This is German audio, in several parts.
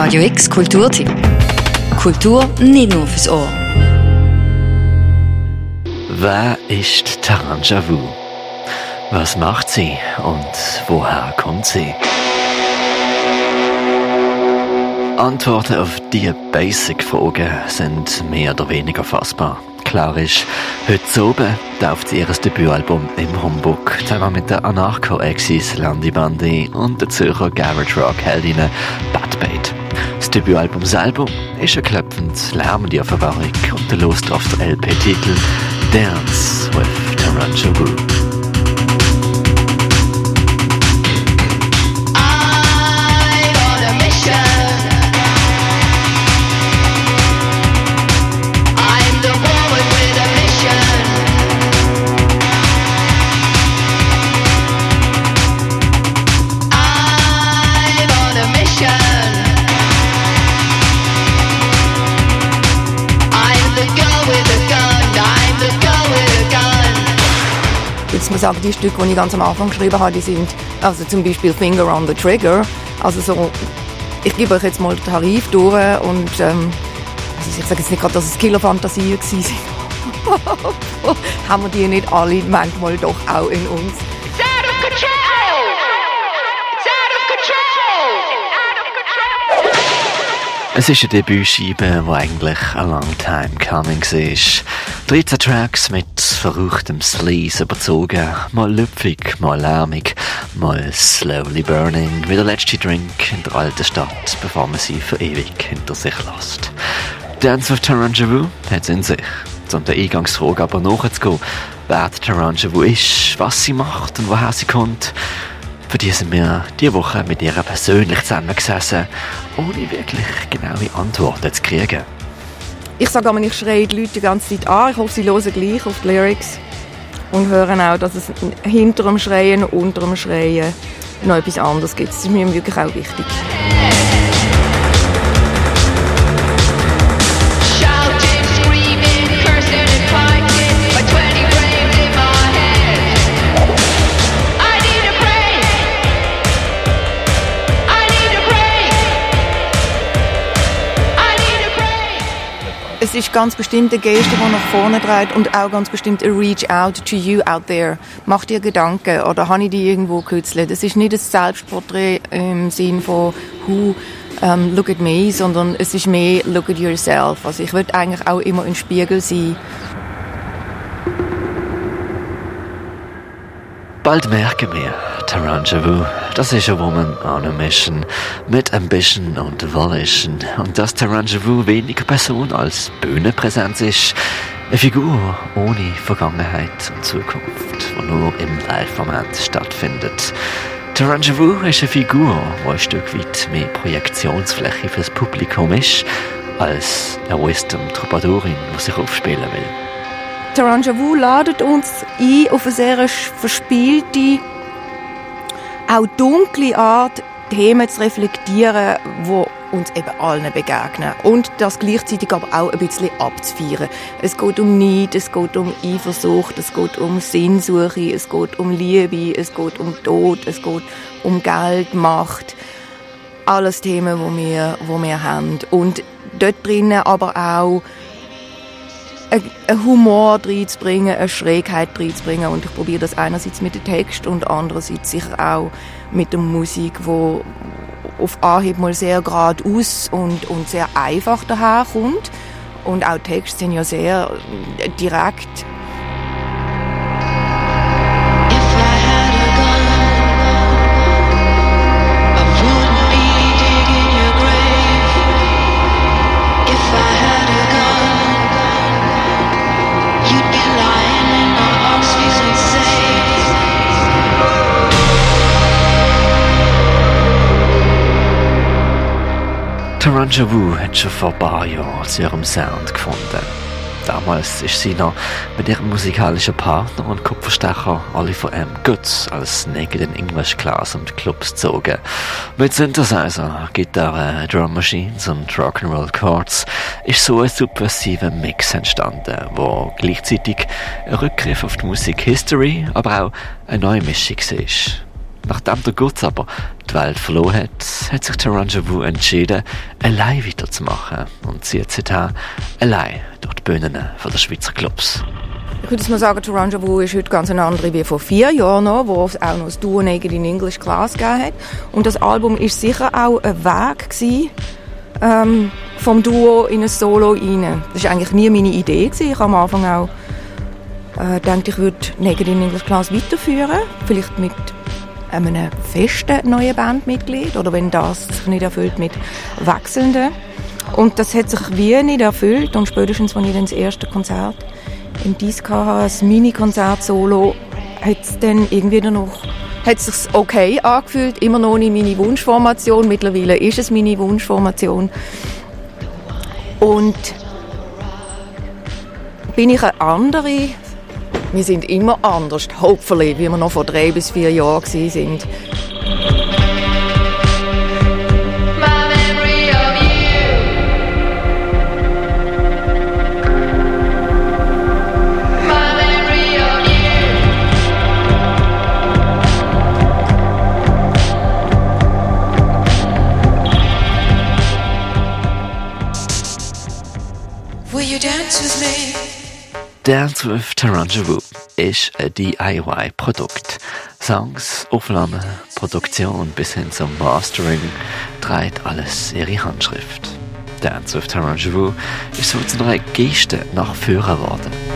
Radio X Kulturtipp. Kultur nicht nur fürs Ohr. Wer ist Taranja Wu? Was macht sie und woher kommt sie? Antworten auf diese Basic-Fragen sind mehr oder weniger fassbar. Klar ist, heute oben tauft ihr Debütalbum im Humbug zusammen mit der Anarcho-Exis Landy Bandy und der Zürcher Garage Rock-Heldinnen Bad Bait. Das Debütalbum selber ist eine klopfend lärmende Verwahrung und der Lust auf der LP-Titel Dance with Tarantula Group. Muss ich sagen, die Stücke, die ich ganz am Anfang geschrieben habe, die sind, also zum Beispiel Finger on the Trigger, also so, ich gebe euch jetzt mal den Tarif durch und ähm, also ich sage jetzt nicht gerade, dass es Killerfantasien waren, haben wir die nicht alle manchmal doch auch in uns. Es ist eine Debütscheibe, die eigentlich a long time coming war. 13 Tracks mit verruchtem Sleaze überzogen, mal lüpfig, mal lärmig, mal slowly burning, wie der letzte Drink in der alten Stadt, bevor man sie für ewig hinter sich lässt. Dance Taranjavu hat es in sich. Um der Eingangsfrage aber nachzugehen, wer Taranjavu ist, was sie macht und woher sie kommt, für die sind wir diese Woche mit ihr persönlich zusammengesessen, ohne wirklich genaue Antworten zu kriegen. Ich sage immer, ich schreie die Leute die ganze Zeit an. Ich hoffe, sie hören gleich auf die Lyrics und hören auch, dass es hinter dem Schreien und unter dem Schreien noch etwas anderes gibt. Das ist mir wirklich auch wichtig. Es ist ganz bestimmt eine Geste, die nach vorne dreht und auch ganz bestimmt ein Reach out to you out there. Mach dir Gedanken oder habe ich die irgendwo gekürzelt? Es ist nicht ein Selbstporträt im Sinn von who um, look at me, sondern es ist mehr look at yourself. Also ich würde eigentlich auch immer ein Spiegel sein. Bald merken wir, Taranja Wu, das ist eine Woman on a Mission, mit Ambition und Volition. Und dass Taranja Wu weniger Person als Bühnenpräsenz ist, eine Figur ohne Vergangenheit und Zukunft, die nur im Live-Format stattfindet. Taranja Wu ist eine Figur, die ein Stück weit mehr Projektionsfläche fürs Publikum ist, als eine Wisdom-Troubadourin, die sich aufspielen will. Taranja Wu ladet uns ein auf eine sehr verspielte, auch dunkle Art, Themen zu reflektieren, die uns eben allen begegnen. Und das gleichzeitig aber auch ein bisschen abzufeiern. Es geht um Neid, es geht um Eifersucht, es geht um Sinnsuche, es geht um Liebe, es geht um Tod, es geht um Geld, Macht. Alles Themen, die wir, wo wir haben. Und dort drinnen aber auch einen Humor reinzubringen, eine Schrägheit reinzubringen. Und ich probiere das einerseits mit dem Text und andererseits sicher auch mit der Musik, wo auf Anhieb mal sehr geradeaus und, und sehr einfach daherkommt. Und auch Texte sind ja sehr direkt Taranja Wu hat schon vor ein paar Jahren zu ihrem Sound gefunden. Damals ist sie noch mit ihrem musikalischen Partner und Kupferstecher Oliver M. Götz als Naked in English Class und Clubs gezogen. Mit Synthesizer, Gitarre, Drum Machines und Rock'n'Roll Chords ist so ein subversiver Mix entstanden, wo gleichzeitig ein Rückgriff auf die Musik History, aber auch eine neue Mischung ist. Nachdem der Gutz aber die Welt verloren hat, hat sich Taranja Wu entschieden, allein weiterzumachen und zieht seitdem allein durch die Bühnen der Schweizer Clubs. Ich würde mal sagen, Taranja Wu ist heute ganz eine andere wie vor vier Jahren noch, wo es auch noch das Duo Naked in English Class gegeben hat. Und das Album ist sicher auch ein Weg gewesen, ähm, vom Duo in ein Solo rein. Das war eigentlich nie meine Idee. Gewesen. Ich habe am Anfang auch äh, gedacht, ich würde Naked in English Class weiterführen. Vielleicht mit einem festen neuen Bandmitglied oder wenn das sich nicht erfüllt mit wechselnden. Und das hat sich wie nicht erfüllt und spätestens, als ich dann das erste Konzert im Disc hatte, das Mini-Konzert-Solo, hat es dann irgendwie noch hat sich okay angefühlt, immer noch nicht meine Wunschformation. Mittlerweile ist es meine Wunschformation. Und bin ich eine andere? Wir sind immer anders, hopefully, wie wir noch vor drei bis vier Jahren waren. Dance with Taranja Wu ist ein DIY-Produkt. Songs, Aufnahmen, Produktion bis hin zum Mastering trägt alles ihre Handschrift. Dance with Taranja Wu ist so zu einer Geste nach Führer geworden.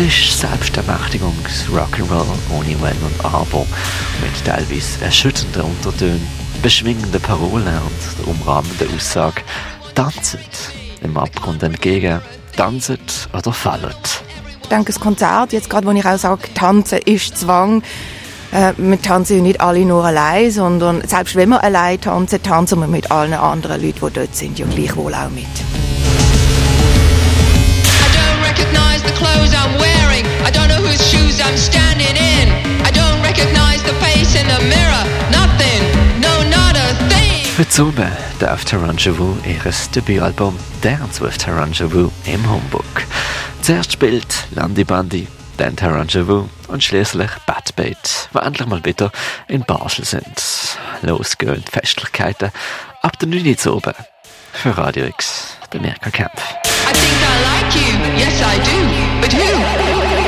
Es ist Selbstermächtigungs-Rock'n'Roll ohne Wenn und Aber, mit teilweise erschütternden Untertönen, beschwingenden Parolen und der umrahmenden Aussage «Tanzet dem Abgrund entgegen, tanzet oder fallet». Ich denke, das Konzert, jetzt gerade, wo ich auch sage, tanzen ist Zwang, äh, wir tanzen ja nicht alle nur allein, sondern selbst wenn wir allein tanzen, tanzen wir mit allen anderen Leuten, die dort sind, ja gleichwohl auch mit. Oben darf Taranja Wu ihr Debütalbum Dance with Taranja Wu im Homebook. Zuerst spielt Landy Bandy, dann Taranja Wu und schließlich Bad Bait, die endlich mal wieder in Basel sind. Los gehen die Festlichkeiten ab der 9 Uhr oben. Für Radio X, der Mirka Kempf. I think I like you, yes I do, but who